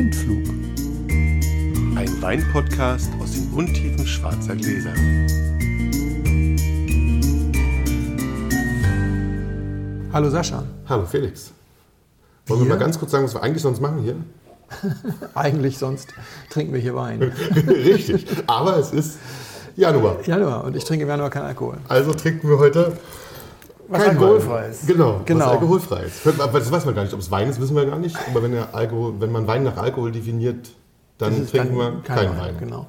Blindflug. Ein Weinpodcast aus den Untiefen schwarzer Gläser. Hallo Sascha. Hallo Felix. Wollen wir Wir? mal ganz kurz sagen, was wir eigentlich sonst machen hier? Eigentlich sonst trinken wir hier Wein. Richtig. Aber es ist Januar. Januar und ich trinke im Januar keinen Alkohol. Also trinken wir heute Was kein alkoholfrei Wein. ist. Genau, Genau. was alkoholfrei ist. Das weiß man gar nicht. Ob es Wein ist, wissen wir gar nicht. Aber wenn, Alkohol, wenn man Wein nach Alkohol definiert, dann trinken wir kein keinen Wein. Genau.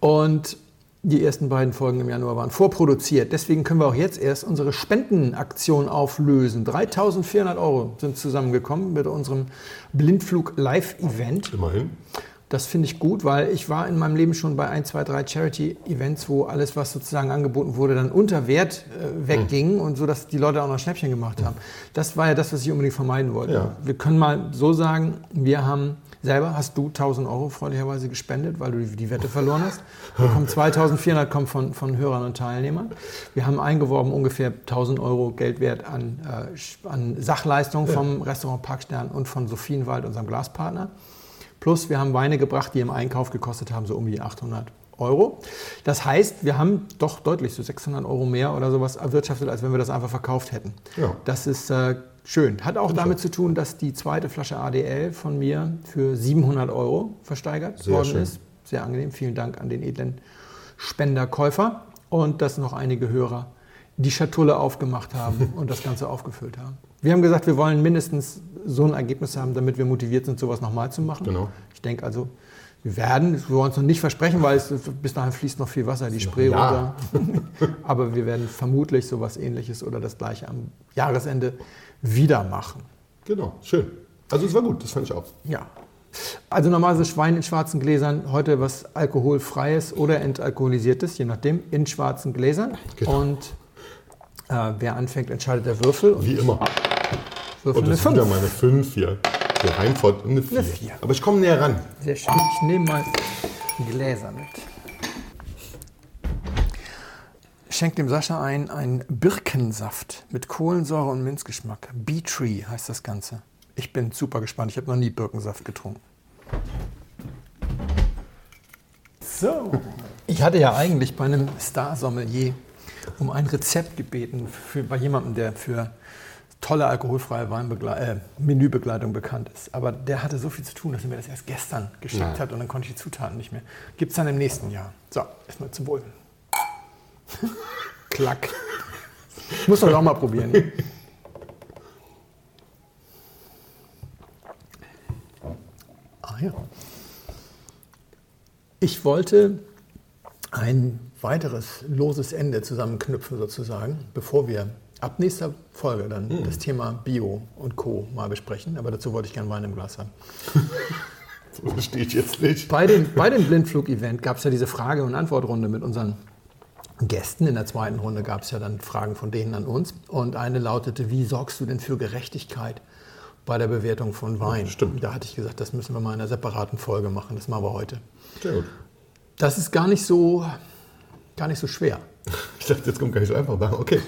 Und die ersten beiden Folgen im Januar waren vorproduziert. Deswegen können wir auch jetzt erst unsere Spendenaktion auflösen. 3400 Euro sind zusammengekommen mit unserem Blindflug Live-Event. Immerhin. Das finde ich gut, weil ich war in meinem Leben schon bei ein, zwei, drei Charity-Events, wo alles, was sozusagen angeboten wurde, dann unter Wert äh, wegging und so, dass die Leute auch noch Schnäppchen gemacht haben. Das war ja das, was ich unbedingt vermeiden wollte. Ja. Wir können mal so sagen, wir haben selber, hast du 1000 Euro freundlicherweise gespendet, weil du die, Wette verloren hast. Wir kommen 2400 kommen von, von Hörern und Teilnehmern. Wir haben eingeworben ungefähr 1000 Euro Geldwert an, äh, an Sachleistungen vom Restaurant Parkstern und von Sophienwald, unserem Glaspartner. Plus wir haben Weine gebracht, die im Einkauf gekostet haben, so um die 800 Euro. Das heißt, wir haben doch deutlich so 600 Euro mehr oder sowas erwirtschaftet, als wenn wir das einfach verkauft hätten. Ja. Das ist äh, schön. Hat auch damit zu tun, dass die zweite Flasche ADL von mir für 700 Euro versteigert Sehr worden schön. ist. Sehr angenehm. Vielen Dank an den edlen Spenderkäufer. Und dass noch einige Hörer die Schatulle aufgemacht haben und das Ganze aufgefüllt haben. Wir haben gesagt, wir wollen mindestens so ein Ergebnis haben, damit wir motiviert sind, sowas nochmal zu machen. Genau. Ich denke also, wir werden, wir wollen es noch nicht versprechen, weil es, bis dahin fließt noch viel Wasser, die Spree Ja. runter. Aber wir werden vermutlich sowas ähnliches oder das gleiche am Jahresende wieder machen. Genau, schön. Also es war gut, das fand ich auch. Ja. Also normalerweise Schwein in schwarzen Gläsern, heute was alkoholfreies oder entalkoholisiertes, je nachdem, in schwarzen Gläsern. Genau. Und äh, wer anfängt, entscheidet der Würfel. Wie immer. Würfel Und eine das ist wieder 5. meine 5 hier. Für Heimfort eine 4. vier. Aber ich komme näher ran. Sehr schön. Ich nehme mal Gläser mit. Schenk dem Sascha ein, ein Birkensaft mit Kohlensäure und Minzgeschmack. Bee-Tree heißt das Ganze. Ich bin super gespannt. Ich habe noch nie Birkensaft getrunken. So. Ich hatte ja eigentlich bei einem Star-Sommelier um ein Rezept gebeten für, bei jemandem, der für tolle alkoholfreie Weinbegle äh, Menübegleitung bekannt ist. Aber der hatte so viel zu tun, dass er mir das erst gestern geschickt Nein. hat und dann konnte ich die Zutaten nicht mehr. Gibt es dann im nächsten Jahr. So, erstmal zum Wohl. Klack. Muss man auch mal probieren. Ah ja. Ich wollte ein weiteres loses Ende zusammenknüpfen sozusagen, bevor wir ab nächster Folge dann das Thema Bio und Co. mal besprechen. Aber dazu wollte ich gerne Wein im Glas haben. So verstehe ich jetzt nicht. Bei dem, bei dem Blindflug-Event gab es ja diese Frage- und Antwortrunde mit unseren Gästen. In der zweiten Runde gab es ja dann Fragen von denen an uns. Und eine lautete, wie sorgst du denn für Gerechtigkeit bei der Bewertung von Wein? Stimmt. Da hatte ich gesagt, das müssen wir mal in einer separaten Folge machen. Das machen wir heute. Sehr gut. Das ist gar nicht so, gar nicht so schwer. Ich dachte, jetzt kommt gar nicht so einfach. aber Okay.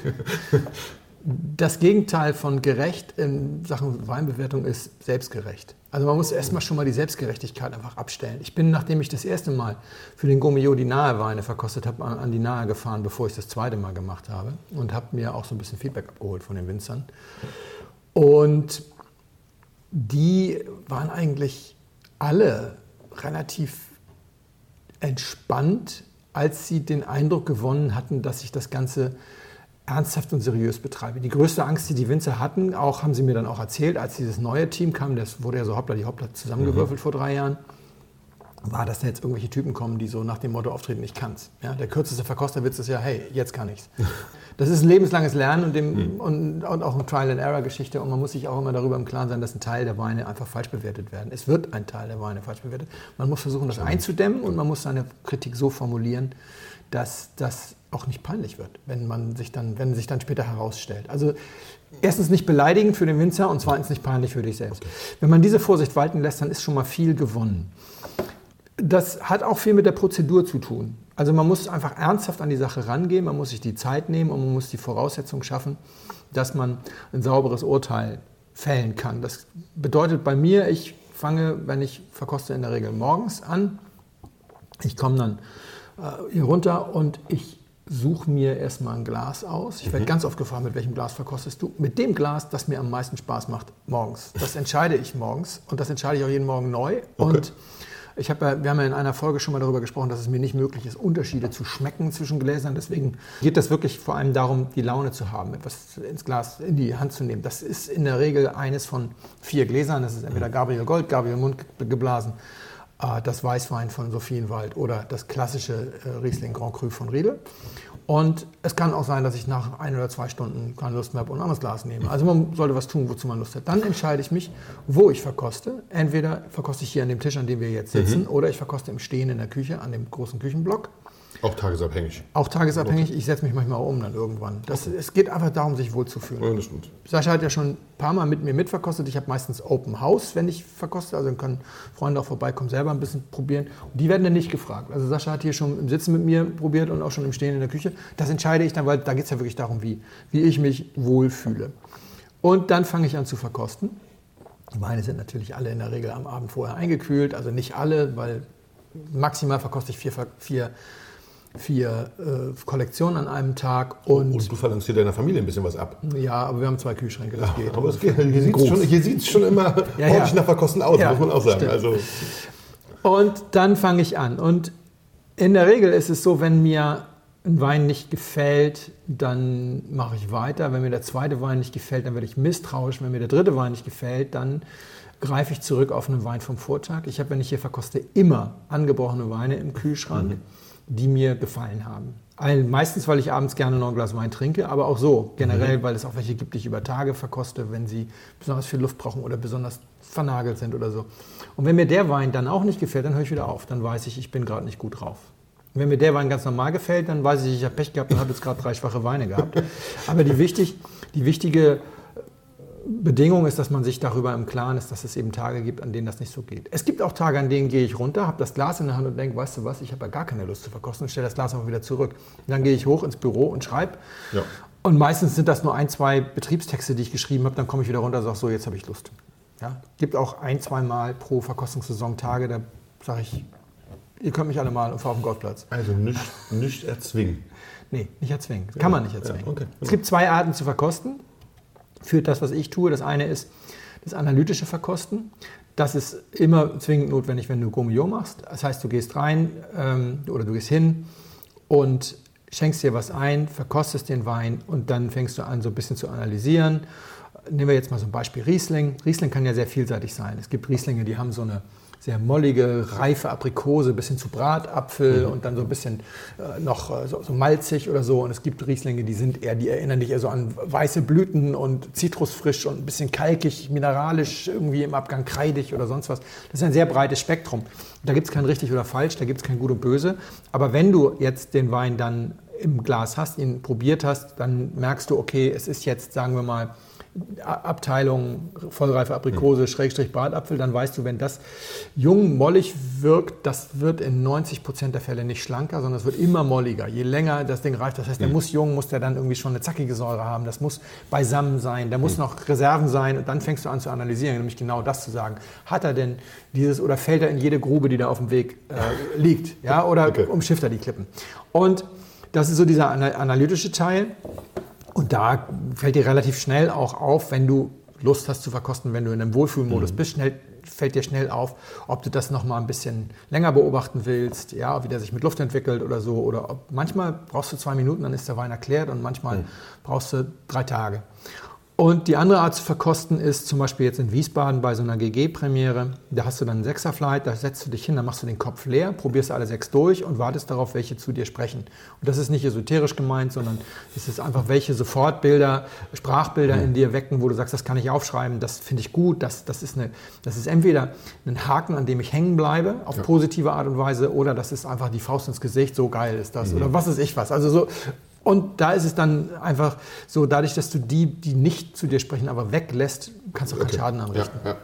Das Gegenteil von gerecht in Sachen Weinbewertung ist selbstgerecht. Also man muss erstmal schon mal die Selbstgerechtigkeit einfach abstellen. Ich bin, nachdem ich das erste Mal für den Gourmillot die Nahe Weine verkostet habe, an die Nahe gefahren, bevor ich das zweite Mal gemacht habe und habe mir auch so ein bisschen Feedback abgeholt von den Winzern. Und die waren eigentlich alle relativ entspannt, als sie den Eindruck gewonnen hatten, dass ich das Ganze ernsthaft und seriös betreibe. Die größte Angst, die die Winzer hatten, auch haben sie mir dann auch erzählt, als dieses neue Team kam, das wurde ja so hoppla die hoppla zusammengewürfelt vor drei Jahren, war, dass da jetzt irgendwelche Typen kommen, die so nach dem Motto auftreten, ich kann's. Ja, der kürzeste Verkosterwitz ist ja, hey, jetzt kann ich's. Das ist ein lebenslanges Lernen und, dem, und, und auch eine Trial-and-Error-Geschichte und man muss sich auch immer darüber im Klaren sein, dass ein Teil der Weine einfach falsch bewertet werden. Es wird ein Teil der Weine falsch bewertet. Man muss versuchen, das einzudämmen und man muss seine Kritik so formulieren, dass das auch nicht peinlich wird, wenn man sich dann, wenn sich dann später herausstellt. Also erstens nicht beleidigend für den Winzer und zweitens nicht peinlich für dich selbst. Wenn man diese Vorsicht walten lässt, dann ist schon mal viel gewonnen. Das hat auch viel mit der Prozedur zu tun. Also man muss einfach ernsthaft an die Sache rangehen, man muss sich die Zeit nehmen und man muss die Voraussetzungen schaffen, dass man ein sauberes Urteil fällen kann. Das bedeutet bei mir, ich fange, wenn ich verkoste, in der Regel morgens an. Ich komme dann äh, hier runter und ich suche mir erstmal ein Glas aus. Ich werde mhm. ganz oft gefragt, mit welchem Glas verkostest du? Mit dem Glas, das mir am meisten Spaß macht, morgens. Das entscheide ich morgens und das entscheide ich auch jeden Morgen neu. Okay. Und ich habe ja, wir haben ja in einer Folge schon mal darüber gesprochen, dass es mir nicht möglich ist, Unterschiede zu schmecken zwischen Gläsern. Deswegen geht das wirklich vor allem darum, die Laune zu haben, etwas ins Glas in die Hand zu nehmen. Das ist in der Regel eines von vier Gläsern. Das ist entweder Gabriel Gold, Gabriel Mund geblasen, äh, das Weißwein von Sophienwald oder das klassische äh, Riesling Grand Cru von Riedel. Und es kann auch sein, dass ich nach ein oder zwei Stunden keine Lust mehr habe und ein anderes Glas nehme. Also man sollte was tun, wozu man Lust hat. Dann entscheide ich mich, wo ich verkoste. Entweder verkoste ich hier an dem Tisch, an dem wir jetzt sitzen, mhm. oder ich verkoste im Stehen in der Küche, an dem großen Küchenblock. Auch tagesabhängig. Auch tagesabhängig. Ich setze mich manchmal auch um dann irgendwann. Das, okay. Es geht einfach darum, sich wohlzufühlen. Ja, das stimmt. Sascha hat ja schon ein paar Mal mit mir mitverkostet. Ich habe meistens Open House, wenn ich verkoste. Also dann können Freunde auch vorbeikommen, selber ein bisschen probieren. Und die werden dann nicht gefragt. Also Sascha hat hier schon im Sitzen mit mir probiert und auch schon im Stehen in der Küche. Das entscheide ich dann, weil da geht es ja wirklich darum, wie, wie ich mich wohlfühle. Und dann fange ich an zu verkosten. Die Weine sind natürlich alle in der Regel am Abend vorher eingekühlt. Also nicht alle, weil maximal verkoste ich vier, vier vier äh, Kollektionen an einem Tag. Und, und du verlangst hier deiner Familie ein bisschen was ab. Ja, aber wir haben zwei Kühlschränke, das ja, geht. Aber es geht. Hier sieht es schon, schon immer ja, ordentlich nach Verkosten aus, muss man auch sagen. Also. Und dann fange ich an. Und in der Regel ist es so, wenn mir ein Wein nicht gefällt, dann mache ich weiter. Wenn mir der zweite Wein nicht gefällt, dann werde ich misstrauisch. Wenn mir der dritte Wein nicht gefällt, dann greife ich zurück auf einen Wein vom Vortag. Ich habe, wenn ich hier verkoste, immer angebrochene Weine im Kühlschrank. Mhm die mir gefallen haben. Meistens, weil ich abends gerne noch ein Glas Wein trinke, aber auch so generell, mhm. weil es auch welche gibt, die ich über Tage verkoste, wenn sie besonders viel Luft brauchen oder besonders vernagelt sind oder so. Und wenn mir der Wein dann auch nicht gefällt, dann höre ich wieder auf. Dann weiß ich, ich bin gerade nicht gut drauf. Wenn mir der Wein ganz normal gefällt, dann weiß ich, ich habe Pech gehabt und habe jetzt gerade drei schwache Weine gehabt. Aber die, wichtig, die wichtige Bedingung ist, dass man sich darüber im Klaren ist, dass es eben Tage gibt, an denen das nicht so geht. Es gibt auch Tage, an denen gehe ich runter, habe das Glas in der Hand und denke, weißt du was, ich habe ja gar keine Lust zu verkosten und stelle das Glas auch wieder zurück. Und dann gehe ich hoch ins Büro und schreibe. Ja. Und meistens sind das nur ein, zwei Betriebstexte, die ich geschrieben habe. Dann komme ich wieder runter und sage, so, jetzt habe ich Lust. Ja? Gibt auch ein, zwei Mal pro Verkostungssaison Tage, da sage ich, ihr könnt mich alle mal auf dem Golfplatz. Also nicht, nicht erzwingen. Nee, nicht erzwingen. Kann ja. man nicht erzwingen. Ja, okay. Es gibt zwei Arten zu verkosten für das, was ich tue. Das eine ist das analytische Verkosten. Das ist immer zwingend notwendig, wenn du Gomio machst. Das heißt, du gehst rein ähm, oder du gehst hin und schenkst dir was ein, verkostest den Wein und dann fängst du an, so ein bisschen zu analysieren. Nehmen wir jetzt mal so ein Beispiel Riesling. Riesling kann ja sehr vielseitig sein. Es gibt Rieslinge, die haben so eine sehr mollige, reife Aprikose bis hin zu Bratapfel mhm. und dann so ein bisschen äh, noch äh, so, so, malzig oder so. Und es gibt Rieslinge, die sind eher, die erinnern dich eher so an weiße Blüten und zitrusfrisch und ein bisschen kalkig, mineralisch, irgendwie im Abgang kreidig oder sonst was. Das ist ein sehr breites Spektrum. Da gibt es kein richtig oder falsch, da gibt es kein gut und böse. Aber wenn du jetzt den Wein dann im Glas hast, ihn probiert hast, dann merkst du, okay, es ist jetzt, sagen wir mal, Abteilung vollreife Aprikose. Schrägstrich Bratapfel, dann weißt du, wenn das jung mollig wirkt, das wird in 90 Prozent der Fälle nicht schlanker, sondern es wird immer molliger. Je länger das Ding reift, das heißt, der mhm. muss jung, muss der dann irgendwie schon eine zackige Säure haben, das muss beisammen sein, der muss mhm. noch Reserven sein und dann fängst du an zu analysieren, nämlich genau das zu sagen. Hat er denn dieses oder fällt er in jede Grube, die da auf dem Weg äh, liegt, ja, oder okay. umschifft er die Klippen? Und das ist so dieser analytische Teil. Da fällt dir relativ schnell auch auf, wenn du Lust hast zu verkosten, wenn du in einem Wohlfühlmodus mhm. bist, schnell, fällt dir schnell auf, ob du das noch mal ein bisschen länger beobachten willst, ja, wie der sich mit Luft entwickelt oder so. Oder ob, manchmal brauchst du zwei Minuten, dann ist der Wein erklärt und manchmal mhm. brauchst du drei Tage. Und die andere Art zu verkosten ist zum Beispiel jetzt in Wiesbaden bei so einer GG-Premiere. Da hast du dann einen Sechserflight, da setzt du dich hin, dann machst du den Kopf leer, probierst alle sechs durch und wartest darauf, welche zu dir sprechen. Und das ist nicht esoterisch gemeint, sondern es ist einfach, welche Sofortbilder, Sprachbilder in dir wecken, wo du sagst, das kann ich aufschreiben, das finde ich gut, das, das, ist eine, das ist entweder ein Haken, an dem ich hängen bleibe, auf ja. positive Art und Weise, oder das ist einfach die Faust ins Gesicht, so geil ist das, mhm. oder was ist ich was. Also so und da ist es dann einfach so, dadurch, dass du die, die nicht zu dir sprechen, aber weglässt, kannst du auch keinen Schaden anrichten. Ja, ja.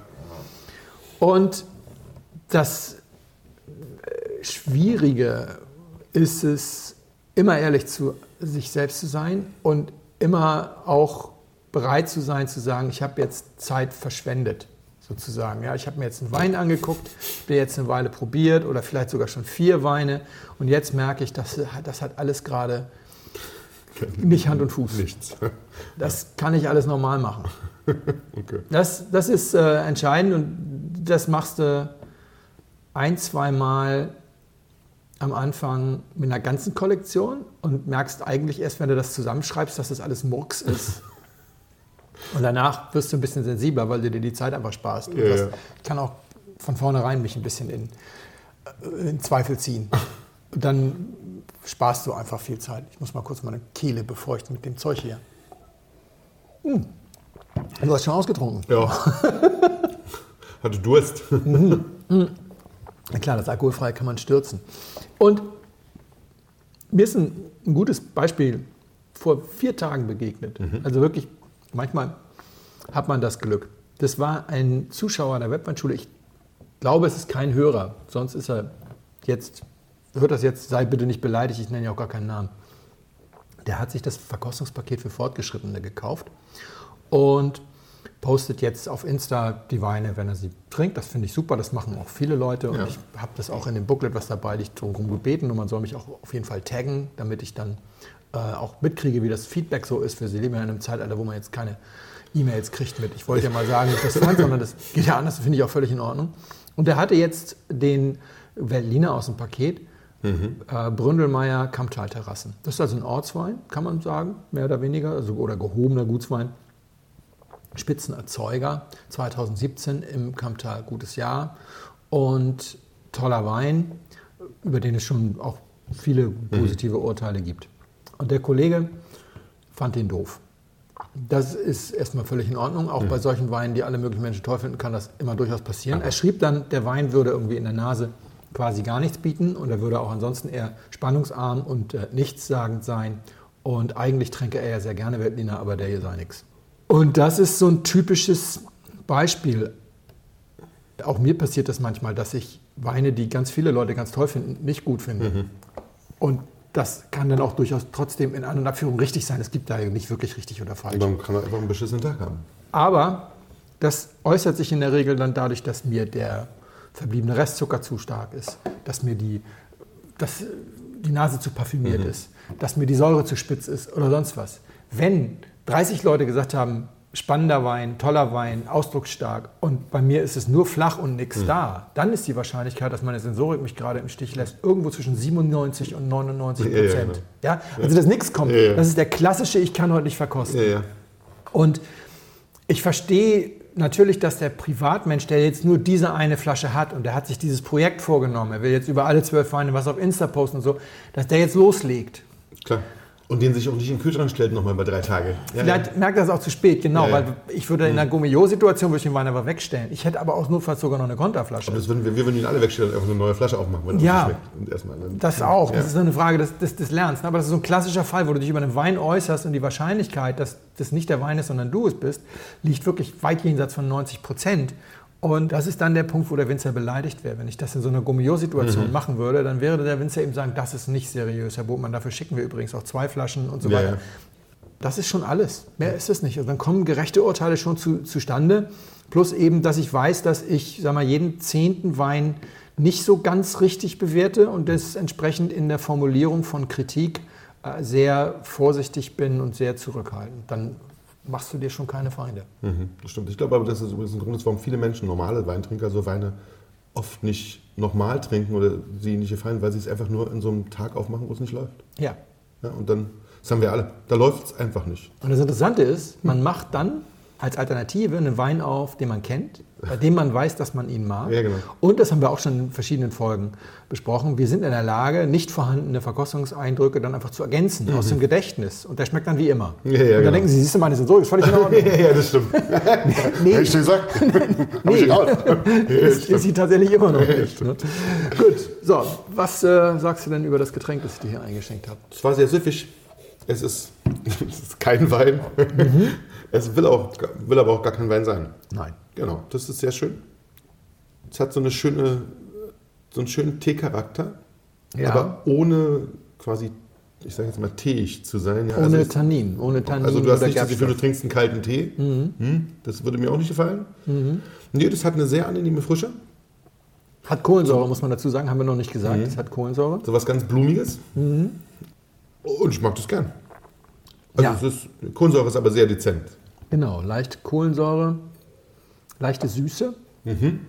Und das äh, Schwierige ist es, immer ehrlich zu sich selbst zu sein und immer auch bereit zu sein, zu sagen, ich habe jetzt Zeit verschwendet. sozusagen. Ja, ich habe mir jetzt einen Wein angeguckt, bin jetzt eine Weile probiert oder vielleicht sogar schon vier Weine und jetzt merke ich, dass das hat alles gerade nicht Hand und Fuß. Nichts. Das kann ich alles normal machen. Okay. Das, das ist äh, entscheidend und das machst du ein, zwei Mal am Anfang mit einer ganzen Kollektion und merkst eigentlich erst, wenn du das zusammenschreibst, dass das alles Murks ist. Und danach wirst du ein bisschen sensibler, weil du dir die Zeit einfach sparst. Und Ja, das ja. kann auch von vornherein mich ein bisschen in, äh, in Zweifel ziehen. Und dann sparst du einfach viel Zeit. Ich muss mal kurz meine Kehle befeuchten mit dem Zeug hier. Hm. Du hast schon ausgetrunken. Ja. Hatte Durst. Na klar, das Alkoholfreie kann man stürzen. Und mir ist ein, ein gutes Beispiel vor vier Tagen begegnet. Also wirklich, manchmal hat man das Glück. Das war ein Zuschauer der Webweinschule. Ich glaube, es ist kein Hörer. Sonst ist er jetzt, hört das jetzt, sei bitte nicht beleidigt, ich nenne ja auch gar keinen Namen. Der hat sich das Verkostungspaket für Fortgeschrittene gekauft und postet jetzt auf Insta die Weine, wenn er sie trinkt. Das finde ich super, das machen auch viele Leute. Und Ja. ich habe das auch in dem Booklet, was dabei liegt, darum gebeten. Und man soll mich auch auf jeden Fall taggen, damit ich dann äh, auch mitkriege, wie das Feedback so ist. Wir leben ja in einem Zeitalter, wo man jetzt keine E-Mails kriegt mit. Ich wollte ja mal sagen, dass das fand, sondern das geht ja anders, das finde ich auch völlig in Ordnung. Und er hatte jetzt den Berliner aus dem Paket, äh, Bründelmeier Kamptal-Terrassen. Das ist also ein Ortswein, kann man sagen, mehr oder weniger, also, oder gehobener Gutswein. Spitzenerzeuger, 2017 im Kamptal gutes Jahr und toller Wein, über den es schon auch viele positive Urteile gibt. Und der Kollege fand den doof. Das ist erstmal völlig in Ordnung. Auch bei solchen Weinen, die alle möglichen Menschen toll finden, kann das immer durchaus passieren. Er schrieb dann, der Wein würde irgendwie in der Nase quasi gar nichts bieten und er würde auch ansonsten eher spannungsarm und äh, nichtssagend sein. Und eigentlich tränke er ja sehr gerne Veltliner, aber der hier sei nichts. Und das ist so ein typisches Beispiel. Auch mir passiert das manchmal, dass ich Weine, die ganz viele Leute ganz toll finden, nicht gut finde. Und das kann dann auch durchaus trotzdem in An- und Abführung richtig sein. Es gibt da nicht wirklich richtig oder falsch. Man kann einfach einen beschissenen Tag haben. Aber das äußert sich in der Regel dann dadurch, dass mir der verbliebene Restzucker zu stark ist, dass mir die, dass die Nase zu parfümiert ist, dass mir die Säure zu spitz ist oder sonst was. Wenn 30 Leute gesagt haben, spannender Wein, toller Wein, ausdrucksstark und bei mir ist es nur flach und nichts da, dann ist die Wahrscheinlichkeit, dass meine Sensorik mich gerade im Stich lässt, irgendwo zwischen 97 und 99 Ja, ja, Prozent. genau. Ja, also dass nichts kommt. Ja, ja. Das ist der klassische, ich kann heute nicht verkosten. Ja, ja. Und ich verstehe natürlich, dass der Privatmensch, der jetzt nur diese eine Flasche hat und der hat sich dieses Projekt vorgenommen, er will jetzt über alle zwölf Weine was auf Insta posten und so, dass der jetzt loslegt. Klar. Und den sich auch nicht in den Kühlschrank stellt nochmal bei drei Tage. Ja, Vielleicht merkt er es auch zu spät, genau, Ja, ja. weil ich würde in einer Gummio-Situation würde ich den Wein aber wegstellen. Ich hätte aber auch notfalls sogar noch eine Konterflasche. Aber das würden wir, wir würden ihn alle wegstellen und einfach eine neue Flasche aufmachen, wenn er Ja. schmeckt. Erstmal dann- Das auch. Ja. Das ist eine Frage des, des, des Lernens. Aber das ist so ein klassischer Fall, wo du dich über einen Wein äußerst und die Wahrscheinlichkeit, dass das nicht der Wein ist, sondern du es bist, liegt wirklich weit jenseits von 90 Prozent. Und das ist dann der Punkt, wo der Winzer beleidigt wäre. Wenn ich das in so einer Mhm. Gummio-Situation machen würde, dann wäre der Winzer eben sagen, das ist nicht seriös, Herr Botmann, dafür schicken wir übrigens auch zwei Flaschen und so weiter. ja. Das ist schon alles. Mehr ist es nicht. Also dann kommen gerechte Urteile schon zu, zustande. Plus eben, dass ich weiß, dass ich sag mal, jeden zehnten Wein nicht so ganz richtig bewerte und das entsprechend in der Formulierung von Kritik äh, sehr vorsichtig bin und sehr zurückhaltend. Dann machst du dir schon keine Feinde. Mhm, das stimmt. Ich glaube aber, das ist übrigens ein Grund, warum viele Menschen, normale Weintrinker, so Weine oft nicht nochmal trinken oder sie nicht gefallen, weil sie es einfach nur in so einem Tag aufmachen, wo es nicht läuft. Ja. Ja, und dann, das haben wir alle, da läuft es einfach nicht. Und das Interessante ist, man macht dann als Alternative einen Wein auf, den man kennt, bei dem man weiß, dass man ihn mag. Ja, genau. Und das haben wir auch schon in verschiedenen Folgen besprochen. Wir sind in der Lage, nicht vorhandene Verkostungseindrücke dann einfach zu ergänzen aus dem Gedächtnis. Und der schmeckt dann wie immer. Mhm. Ja, ja, und dann genau. denken Sie, siehst du, meine Sensorik ist völlig in Ordnung. Ja, ja, das stimmt. Nee. Hab ich gesagt. Nee. ist, ist sie tatsächlich immer noch nicht. Ne? Gut, so, was äh, sagst du denn über das Getränk, das ich dir hier eingeschenkt habe? Es war sehr süffig. Es ist, es ist kein Wein. Mhm. Es will, auch, will aber auch gar kein Wein sein. Nein. Genau, das ist sehr schön. Es hat so eine schöne, so einen schönen Teecharakter, Ja. aber ohne quasi ich sage jetzt mal, teig zu sein. Ja, Ohne also, Tannin, ohne Tannin also du hast nicht das Gefühl, du trinkst einen kalten Tee. Hm, das würde mir auch nicht gefallen. Nee, das hat eine sehr angenehme Frische. Hat Kohlensäure, muss man dazu sagen, haben wir noch nicht gesagt. Es hat Kohlensäure. So was ganz Blumiges. Und ich mag das gern. Also Ja. es ist, Kohlensäure ist aber sehr dezent. Genau, leicht Kohlensäure, leichte Süße.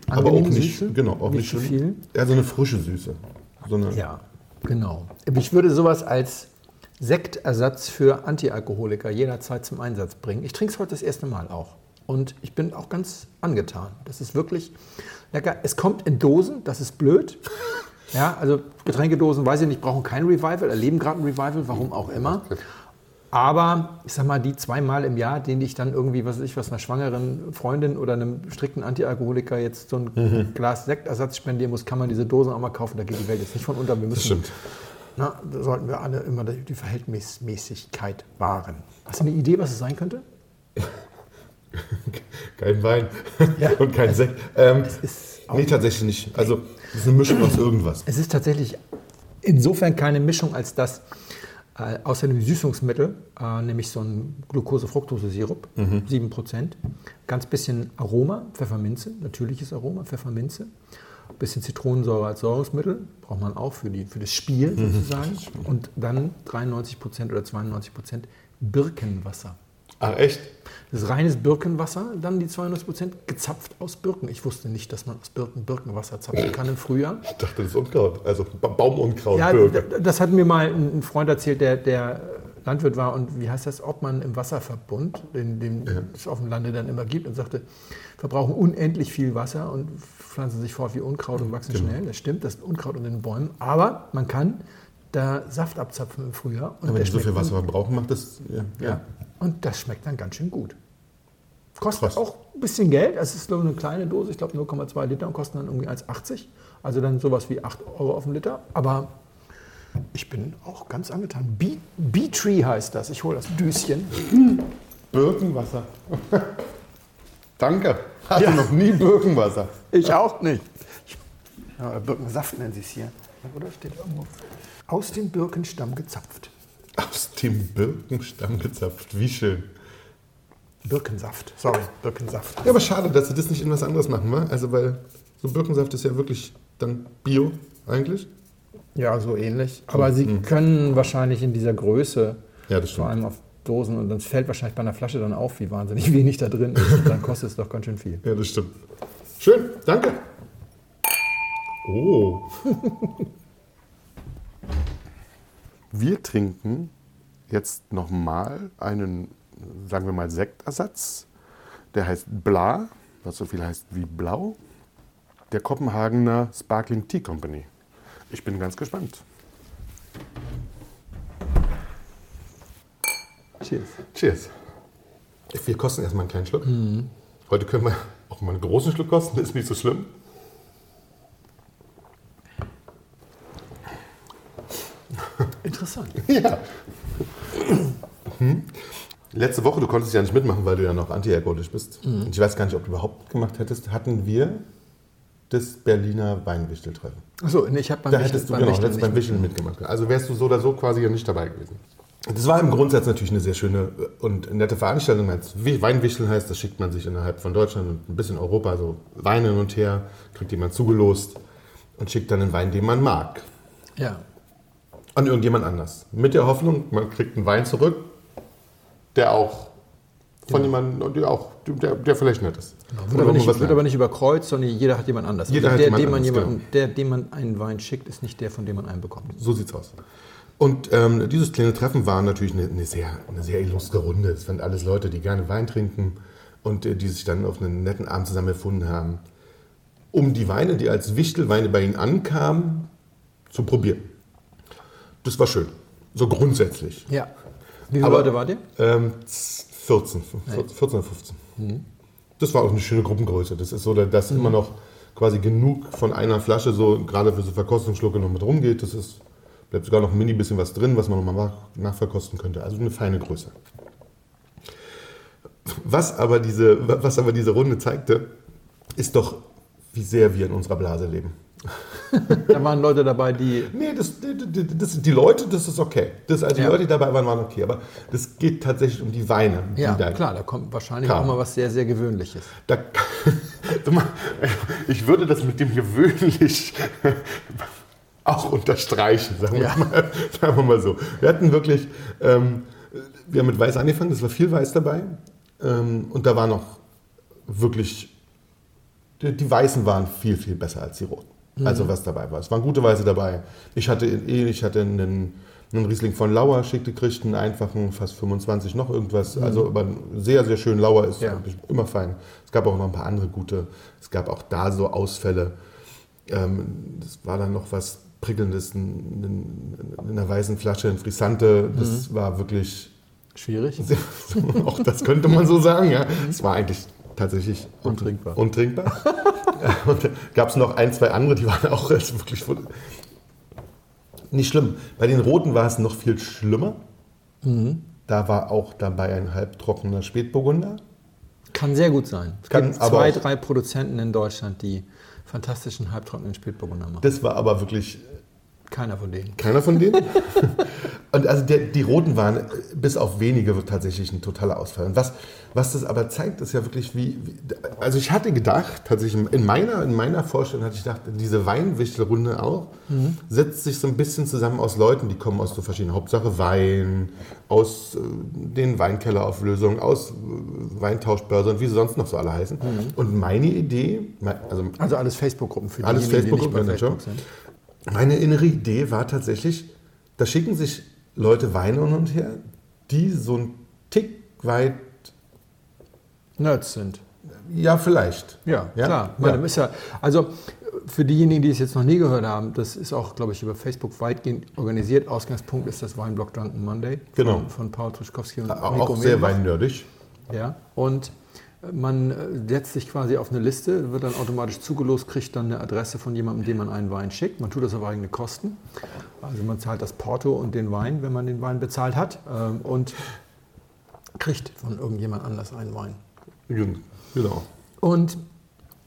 aber auch nicht, Süße, genau, auch nicht nicht zu so- viel. Ja, so eine frische Süße. So eine, Ja, genau. Ich würde sowas als Sektersatz für Antialkoholiker jederzeit zum Einsatz bringen. Ich trinke es heute das erste Mal auch. Und ich bin auch ganz angetan. Das ist wirklich lecker. Es kommt in Dosen, das ist blöd. Ja, also Getränkedosen, weiß ich nicht, brauchen kein Revival, erleben gerade ein Revival, warum auch immer. Aber ich sag mal, die zweimal im Jahr, den ich dann irgendwie, was weiß ich, was einer schwangeren Freundin oder einem strikten Antialkoholiker jetzt so ein Mhm. Glas Sektersatz spendieren muss, kann man diese Dosen auch mal kaufen. Da geht die Welt jetzt nicht von unter. Wir müssen, stimmt. Na, da sollten wir alle immer die Verhältnismäßigkeit wahren. Hast du eine Idee, was es sein könnte? Kein Wein Ja. und kein Sekt. Ähm, nee, tatsächlich nicht. Also es ist eine Mischung aus irgendwas. Es ist tatsächlich insofern keine Mischung, als dass äh, außer dem Süßungsmittel, äh, nämlich so ein Glucose-Fructose-Sirup, 7%, ganz bisschen Aroma, Pfefferminze, natürliches Aroma, Pfefferminze, bisschen Zitronensäure als Säurungsmittel, braucht man auch für, die, für das Spiel sozusagen, und dann 93% oder 92% Birkenwasser. Ach echt? Das ist reines Birkenwasser, dann die 92% gezapft aus Birken. Ich wusste nicht, dass man aus Birken Birkenwasser zapfen kann im Frühjahr. Ich dachte, das ist Unkraut. Also Ba- Baumunkraut, Ja, Birke. das hat mir mal ein Freund erzählt, der, der Landwirt war und wie heißt das, ob man im Wasserverbund, den, den es auf dem Lande dann immer gibt, und sagte, verbrauchen unendlich viel Wasser und pflanzen sich fort wie Unkraut und wachsen Genau. schnell. Das stimmt, das ist Unkraut unter den Bäumen. Aber man kann da Saft abzapfen im Frühjahr. Und Aber wenn die so viel Wasser verbrauchen, macht das. Ja, dann, ja. Und das schmeckt dann ganz schön gut. Kostet Krass. auch ein bisschen Geld. Es ist nur eine kleine Dose, ich glaube 0,2 Liter und kosten dann irgendwie 1,80. Also dann sowas wie 8 Euro auf den Liter. Aber ich bin auch ganz angetan. Bee- Bee-Tree heißt das. Ich hole das Düschen. Birkenwasser. Danke. Hatte noch nie Birkenwasser. Ich auch nicht. Ja, Birkensaft nennen sie es hier. Oder steht irgendwo? Aus dem Birkenstamm gezapft. Aus dem Birkenstamm gezapft. Wie schön. Birkensaft. Sorry, Birkensaft. Ja, aber schade, dass sie das nicht in was anderes machen, wa? Also, weil so Birkensaft ist ja wirklich dann Bio eigentlich. Ja, so ähnlich. Aber sie können wahrscheinlich in dieser Größe, Ja, das vor stimmt. allem auf Dosen, und das fällt wahrscheinlich bei einer Flasche dann auf, wie wahnsinnig wenig da drin ist. Und dann kostet es doch ganz schön viel. Ja, das stimmt. Schön, danke. Oh. Wir trinken jetzt nochmal einen, sagen wir mal, Sektersatz. Der heißt Bla, was so viel heißt wie blau. Der Kopenhagener Sparkling Tea Company. Ich bin ganz gespannt. Cheers. Cheers. Wir kosten erstmal einen kleinen Schluck. Heute können wir auch mal einen großen Schluck kosten, ist nicht so schlimm. Interessant. Ja. Letzte Woche, du konntest ja nicht mitmachen, weil du ja noch antialkoholisch bist. Und Ich weiß gar nicht, ob du überhaupt mitgemacht hättest. Hatten wir das Berliner Weinwichteltreffen. Achso, nee, ich habe beim Da Wichteln- hättest du beim genau, Wichteln hättest beim Wichteln mitgemacht. Also wärst du so oder so quasi ja nicht dabei gewesen. Das war im Grundsatz natürlich eine sehr schöne und nette Veranstaltung. Weinwichteln heißt, das schickt man sich innerhalb von Deutschland und ein bisschen Europa so Weine hin und her, kriegt jemand zugelost und schickt dann einen Wein, den man mag, Ja. An irgendjemand anders. Mit der Hoffnung, man kriegt einen Wein zurück, der auch von jemandem, der auch, der, der vielleicht nett ist. Wird Oder aber, nicht, was wird aber nicht überkreuzt, sondern jeder hat jemand anders. Jeder also hat der, jemand dem man anders, jemanden, genau. der, dem man einen Wein schickt, ist nicht der, von dem man einen bekommt. So sieht's aus. Und ähm, dieses kleine Treffen war natürlich eine, eine, sehr, eine sehr illustre Runde. Es waren alles Leute, die gerne Wein trinken und äh, die sich dann auf einen netten Abend zusammen erfunden haben, um die Weine, die als Wichtelweine bei ihnen ankamen, zu probieren. Das war schön. So grundsätzlich. Ja. Wie viele Aber- Leute wart ihr? Ähm, 14, 14 oder 15. Das war auch eine schöne Gruppengröße. Das ist so, dass immer noch quasi genug von einer Flasche so gerade für so Verkostungsschlucke noch mit rumgeht. Das ist, bleibt sogar noch ein mini bisschen was drin, was man nochmal nach, nachverkosten könnte. Also eine feine Größe. Was aber, diese, was aber diese Runde zeigte, ist doch, wie sehr wir in unserer Blase leben. da waren Leute dabei, die. Nee, das, das, das, die Leute, das ist okay. Das, also die Ja. Leute, die dabei waren, waren okay. Aber das geht tatsächlich um die Weine. die Ja, da- klar, da kommt wahrscheinlich Kam. auch mal was sehr, sehr Gewöhnliches. Da, ich würde das mit dem gewöhnlich auch unterstreichen, sagen wir, Ja. mal, sagen wir mal so. Wir hatten wirklich, ähm, wir haben mit Weiß angefangen, es war viel Weiß dabei. Ähm, und da war noch wirklich, die, die Weißen waren viel, viel besser als die Roten. Also was dabei war. Es waren gute Weiße dabei. Ich hatte, eh, ich hatte einen, einen Riesling von Lauer schick gekriegt, einen einfachen, fast 25 noch irgendwas. Also aber sehr, sehr schön Lauer ist Ja. immer fein. Es gab auch noch ein paar andere gute. Es gab auch da so Ausfälle. Ähm, das war dann noch was Prickelndes in, in, in einer weißen Flasche, ein Frisante. Das war wirklich, Schwierig. auch das könnte man so sagen. Ja. Es war eigentlich tatsächlich Untrinkbar. untrinkbar. Und gab es noch ein, zwei andere, die waren auch also wirklich nicht schlimm. Bei den Roten war es noch viel schlimmer. Mhm. Da war auch dabei ein halbtrockener Spätburgunder. Kann sehr gut sein. Es Kann gibt zwei, drei Produzenten in Deutschland, die fantastischen halbtrockenen Spätburgunder machen. Das war aber wirklich Keiner von denen. keiner von denen. Und also der, die Roten waren bis auf wenige tatsächlich ein totaler Ausfall. Und was, was das aber zeigt, ist ja wirklich wie, wie also ich hatte gedacht, tatsächlich in meiner, in meiner Vorstellung hatte ich gedacht, diese Weinwichtelrunde auch, setzt sich so ein bisschen zusammen aus Leuten, die kommen aus so verschiedenen, Hauptsache Wein, aus äh, den Weinkellerauflösungen, aus äh, Weintauschbörse und wie sie sonst noch so alle heißen. Und meine Idee, also Also alles Facebook-Gruppen für Alles die nicht bei Facebook-Gruppen, Facebook sind. meine innere Idee war tatsächlich, da schicken sich Leute Weine hin und her, die so ein Tick weit, Nerds sind. ja vielleicht. Ja, Ja? klar. Ja. Man, Ist ja, also für diejenigen, die es jetzt noch nie gehört haben, das ist auch, glaube ich, über Facebook weitgehend organisiert. Ausgangspunkt ist das Weinblog Drunken Monday Genau. von, von Paul Truschkowski und Auch, Nico auch sehr Mehlbach. weinnördig. Ja, und man äh, setzt sich quasi auf eine Liste, wird dann automatisch zugelost, kriegt dann eine Adresse von jemandem, dem man einen Wein schickt. Man tut das auf eigene Kosten. Also man zahlt das Porto und den Wein, wenn man den Wein bezahlt hat. ähm, Und kriegt von irgendjemand anders einen Wein. Genau. Und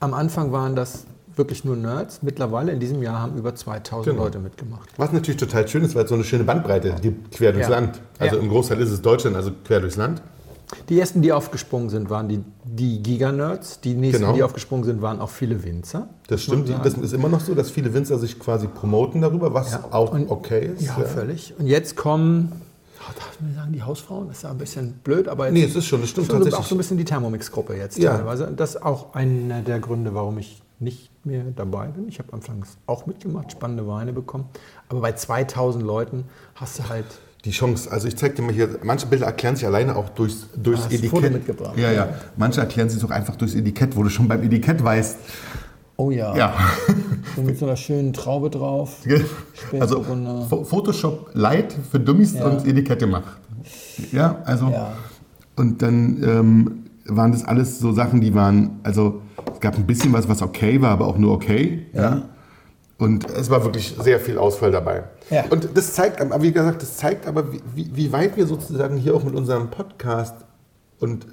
am Anfang waren das wirklich nur Nerds. Mittlerweile in diesem Jahr haben über 2000 Genau. Leute mitgemacht. Was natürlich total schön ist, weil es so eine schöne Bandbreite gibt, quer durchs Ja. Land. Also Ja. im Großteil ist es Deutschland, also quer durchs Land. Die ersten, die aufgesprungen sind, waren die, die Giga-Nerds. Die nächsten, Genau. die aufgesprungen sind, waren auch viele Winzer. Das stimmt. Das ist immer noch so, dass viele Winzer sich quasi promoten darüber, was Ja. auch Und- okay ist. Ja, völlig. Und jetzt kommen, oh, darf man sagen, die Hausfrauen? Das ist ja ein bisschen blöd, aber jetzt Nee, es ist schon, das stimmt schon tatsächlich. auch so ein bisschen die Thermomix-Gruppe jetzt Ja. teilweise. Und das ist auch einer der Gründe, warum ich nicht mehr dabei bin. Ich habe anfangs auch mitgemacht, spannende Weine bekommen. Aber bei 2000 Leuten hast du halt Die Chance, also ich zeig dir mal hier, manche Bilder erklären sich alleine auch durchs, durchs du Etikett. Foto mitgebracht. Ja, ja. Manche erklären sich auch einfach durchs Etikett, wo du schon beim Etikett weißt. Oh ja. Ja. So mit so einer schönen Traube drauf. Also Photoshop Light für Dummies Ja. und Etikette macht. Ja, also. Ja. Und dann ähm, waren das alles so Sachen, die waren, also es gab ein bisschen was, was okay war, aber auch nur okay. Ja. Und es war wirklich sehr viel Ausfall dabei. Ja. Und das zeigt, aber wie gesagt, das zeigt aber, wie, wie, wie weit wir sozusagen hier auch mit unserem Podcast und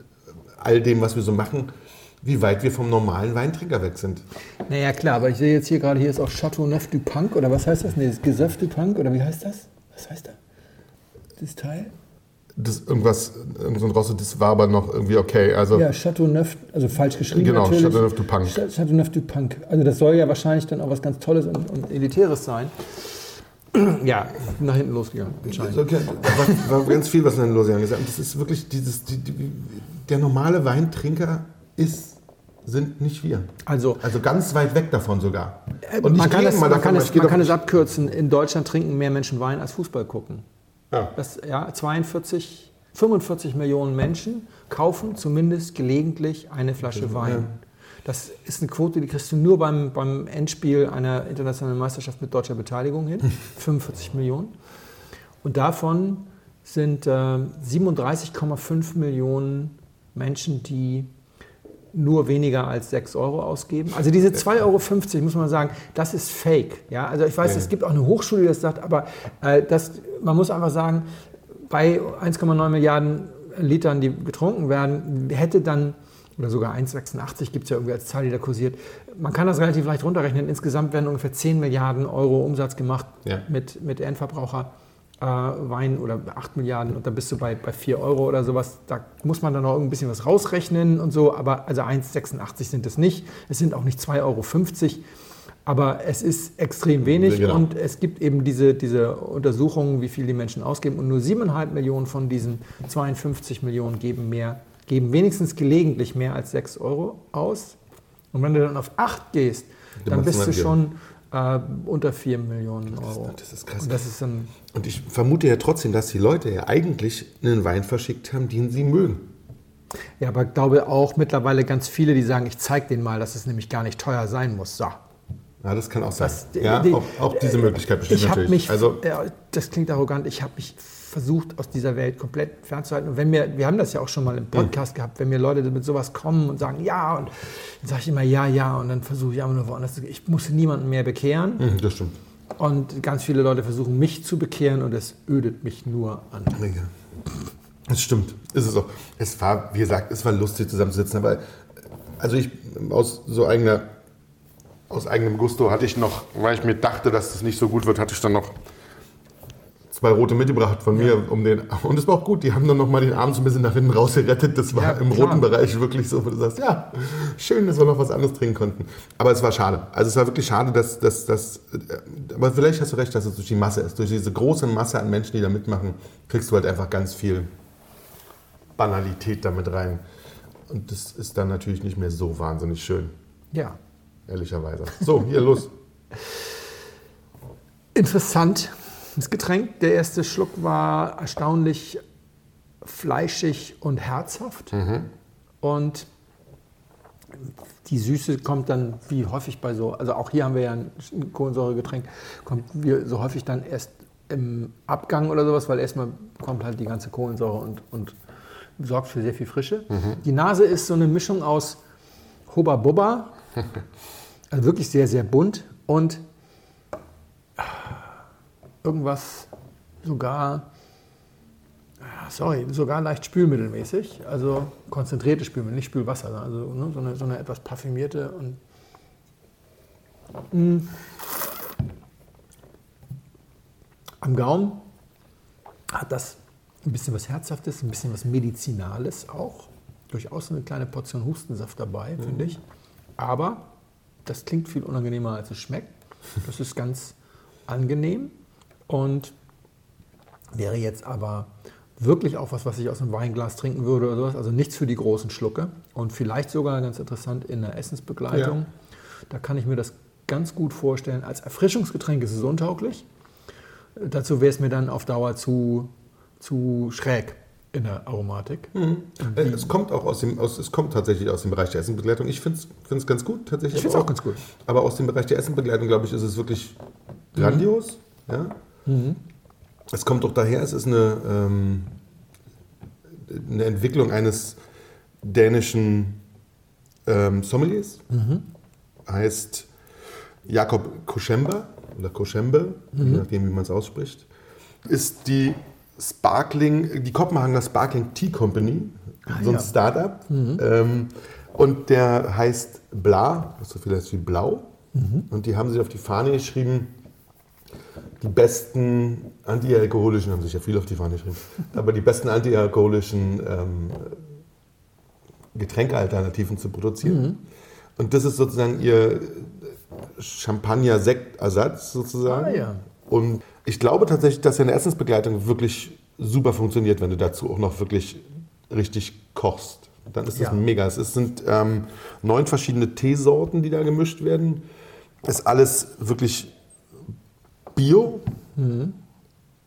all dem, was wir so machen, wie weit wir vom normalen Weintrinker weg sind. Naja, klar, aber ich sehe jetzt hier gerade, hier ist auch Chateau Neuf du Punk, oder was heißt das? Nee, das Gesöff du Punk, oder wie heißt das? Was heißt das? Das Teil? Das irgendwas, irgend so ein Rosse, das war aber noch irgendwie okay. Also Ja, Chateau Neuf, also falsch geschrieben Genau, natürlich. Chateau Neuf du Punk. Cha- Chateau Neuf du Punk. Also das soll ja wahrscheinlich dann auch was ganz Tolles und, und Elitäres sein. Ja, nach hinten losgegangen, anscheinend. okay, da war, war ganz viel, was in den Losian gesagt hat. Das ist wirklich dieses, die, die, der normale Weintrinker ist, sind nicht wir. Also, Also ganz weit weg davon sogar. äh, Und man, kann es, mal man, davon, kann ich es, gehe man kann es davon- abkürzen. In Deutschland trinken mehr Menschen Wein als Fußball gucken. Ja. Das, ja, 42, 45 Millionen Menschen kaufen zumindest gelegentlich eine Flasche Wein. Das ist eine Quote, die kriegst du nur beim, beim Endspiel einer internationalen Meisterschaft mit deutscher Beteiligung hin. 45 Millionen. Und davon sind äh, 37,5 Millionen Menschen, die nur weniger als 6 Euro ausgeben. Also diese 2,50 Euro, muss man sagen, das ist fake. Ja? Also ich weiß, Ja. es gibt auch eine Hochschule, die das sagt, aber äh, das, man muss einfach sagen, bei 1,9 Milliarden Litern, die getrunken werden, hätte dann oder sogar 1,86 gibt es ja irgendwie als Zahl, die da kursiert. Man kann das relativ leicht runterrechnen. Insgesamt werden ungefähr 10 Milliarden Euro Umsatz gemacht Ja. mit, mit Endverbraucher. Äh, Wein oder 8 Milliarden und dann bist du bei, bei 4 Euro oder sowas. Da muss man dann noch ein bisschen was rausrechnen und so, aber also 1,86 sind es nicht. Es sind auch nicht 2,50 Euro. Aber es ist extrem wenig Genau. und es gibt eben diese, diese Untersuchungen, wie viel die Menschen ausgeben. Und nur 7,5 Millionen von diesen 52 Millionen geben mehr, geben wenigstens gelegentlich mehr als 6 Euro aus. Und wenn du dann auf 8 gehst, Dann bist du schon äh, unter 4 Millionen Euro. das ist krass. Und das ist dann, Und ich vermute ja trotzdem, dass die Leute ja eigentlich einen Wein verschickt haben, den sie mögen. ja, aber ich glaube auch mittlerweile ganz viele, die sagen, ich zeige denen mal, dass es nämlich gar nicht teuer sein muss. So. Ja, das kann auch sein. Das- ja, die- auch, auch diese Möglichkeit besteht Ich natürlich. mich, also, ja, das klingt arrogant, ich habe mich versucht, aus dieser Welt komplett fernzuhalten. Und wenn mir, wir haben das ja auch schon mal im. Podcast gehabt, wenn mir Leute mit sowas kommen und sagen, ja, und dann sage ich immer ja, ja, und dann versuche ich einfach nur woanders zu gehen. Ich muss niemanden mehr bekehren. mhm, das stimmt. Und ganz viele Leute versuchen, mich zu bekehren und es ödet mich nur an. Ja. Das stimmt, ist es auch. Es war, wie gesagt, es war lustig zusammenzusitzen, aber also ich aus so eigener, aus eigenem Gusto hatte ich noch, weil ich mir dachte, dass das nicht so gut wird, hatte ich dann noch zwei rote mitgebracht von mir, um den und es war auch gut. Die haben dann noch mal den Arm so ein bisschen nach hinten raus gerettet. Das war Ja, im klar. roten Bereich wirklich so, wo du sagst, ja, schön, dass wir noch was anderes trinken konnten. Aber es war schade. Also es war wirklich schade, dass, dass, dass äh, aber vielleicht hast du recht, dass es durch die Masse ist. Durch diese große Masse an Menschen, die da mitmachen, kriegst du halt einfach ganz viel Banalität damit rein. Und das ist dann natürlich nicht mehr so wahnsinnig schön, Ja. ehrlicherweise. So, hier los. Interessant, das Getränk. Der erste Schluck war erstaunlich fleischig und herzhaft. Und die Süße kommt dann, wie häufig bei so, also auch hier haben wir ja ein Kohlensäuregetränk, kommt wie so häufig dann erst im Abgang oder sowas, weil erstmal kommt halt die ganze Kohlensäure und, und sorgt für sehr viel Frische. Die Nase ist so eine Mischung aus Hubba Bubba, also wirklich sehr, sehr bunt und irgendwas sogar, sorry, sogar leicht spülmittelmäßig, also konzentrierte Spülmittel, nicht Spülwasser, also ne, so, eine, so eine etwas parfümierte und Mm. am Gaumen hat das ein bisschen was Herzhaftes, ein bisschen was Medizinales auch. Durchaus eine kleine Portion Hustensaft dabei, finde ich. Aber das klingt viel unangenehmer, als es schmeckt. Das ist ganz angenehm und wäre jetzt aber wirklich auch was, was ich aus einem Weinglas trinken würde oder sowas. Also nichts für die großen Schlucke und vielleicht sogar ganz interessant in der Essensbegleitung. Ja. Da kann ich mir das ganz gut vorstellen. Als Erfrischungsgetränk ist es untauglich. Dazu wäre es mir dann auf Dauer zu, zu schräg in der Aromatik. Äh, Es kommt auch aus dem, aus, es kommt tatsächlich aus dem Bereich der Essenbegleitung. Ich finde es ganz gut, tatsächlich. Ich find's aber auch ganz gut. Aber aus dem Bereich der Essenbegleitung, glaube ich, ist es wirklich grandios. Ja? Es kommt auch daher, es ist eine, ähm, eine Entwicklung eines dänischen ähm, Sommeliers. Heißt Jakob Koschemba oder Koschembe, je nachdem, wie man es ausspricht. Ist die Sparkling, die Kopenhagener Sparkling Tea Company, so ein ja. Startup. Ähm, und der heißt Bla, was so viel heißt wie Blau. Und die haben sich auf die Fahne geschrieben, die besten antialkoholischen, haben sich ja viel auf die Fahne geschrieben, aber die besten antialkoholischen ähm, Getränkealternativen zu produzieren. Und das ist sozusagen ihr Champagner-Sektersatz sozusagen. Ah, ja. Und ich glaube tatsächlich, dass eine Essensbegleitung wirklich super funktioniert, wenn du dazu auch noch wirklich richtig kochst. Dann ist das Ja. mega. Es sind ähm, neun verschiedene Teesorten, die da gemischt werden. Ist alles wirklich Bio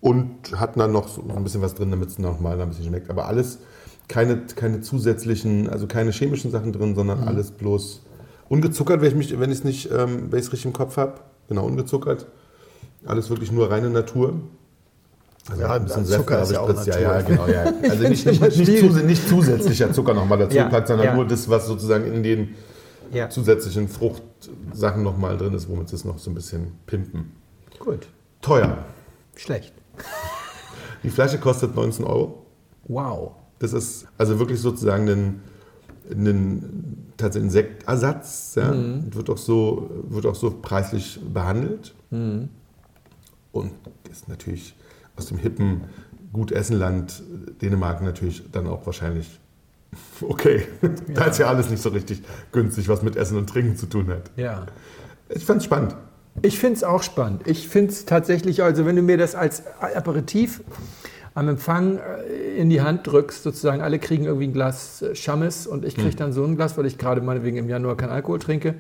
und hat dann noch so ein bisschen was drin, damit es noch mal ein bisschen schmeckt. Aber alles keine, keine zusätzlichen, also keine chemischen Sachen drin, sondern alles bloß ungezuckert, wenn ich mich, wenn ich es nicht, ähm, wenn ich es richtig im Kopf habe. Genau, ungezuckert. Alles wirklich nur reine Natur. Also Ja, ein bisschen Zucker Säfte ist ja ich auch. Ja, ja, genau. Ja. Also nicht, nicht, nicht, zus nicht zusätzlicher Zucker nochmal dazu Ja, packt, sondern ja. nur das, was sozusagen in den zusätzlichen Fruchtsachen nochmal drin ist, womit sie es noch so ein bisschen pimpen. Gut. Teuer. Schlecht. Die Flasche kostet 19 Euro. Wow. Das ist also wirklich sozusagen ein, einen tatsächlich Insektersatz. Ja? Mhm. Wird, auch so, wird auch so preislich behandelt. Mhm. Und ist natürlich aus dem hippen Gutessenland Dänemark natürlich dann auch wahrscheinlich okay. Ja. da ist ja alles nicht so richtig günstig, was mit Essen und Trinken zu tun hat. Ja. Ich fand es spannend. Ich finde es auch spannend. Ich finde es tatsächlich, also wenn du mir das als Aperitif am Empfang äh, in die Hand drückst, sozusagen alle kriegen irgendwie ein Glas Chammes und ich kriege hm. dann so ein Glas, weil ich gerade meinetwegen im Januar keinen Alkohol trinke,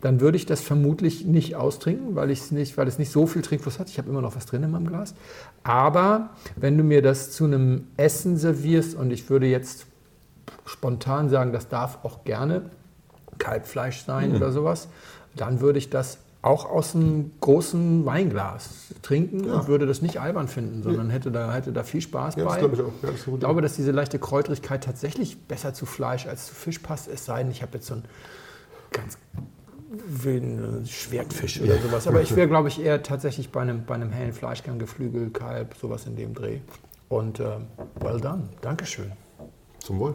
dann würde ich das vermutlich nicht austrinken, weil, nicht, weil es nicht so viel Trinkfluss hat. Ich habe immer noch was drin in meinem Glas. Aber wenn du mir das zu einem Essen servierst und ich würde jetzt spontan sagen, das darf auch gerne Kalbfleisch sein mhm. oder sowas, dann würde ich das auch aus einem großen Weinglas trinken ja. und würde das nicht albern finden, sondern hätte da, hätte da viel Spaß ja, bei. Das ich, auch. Ja, das ich glaube, dass diese leichte Kräutrigkeit tatsächlich besser zu Fleisch als zu Fisch passt. Es sei denn, ich habe jetzt so einen ganz wilden Schwertfisch oder sowas. Aber ich wäre, glaube ich, eher tatsächlich bei einem, bei einem hellen Fleischgang, Geflügel, Kalb, sowas in dem Dreh. Und äh, well done. Dankeschön. Zum Wohl.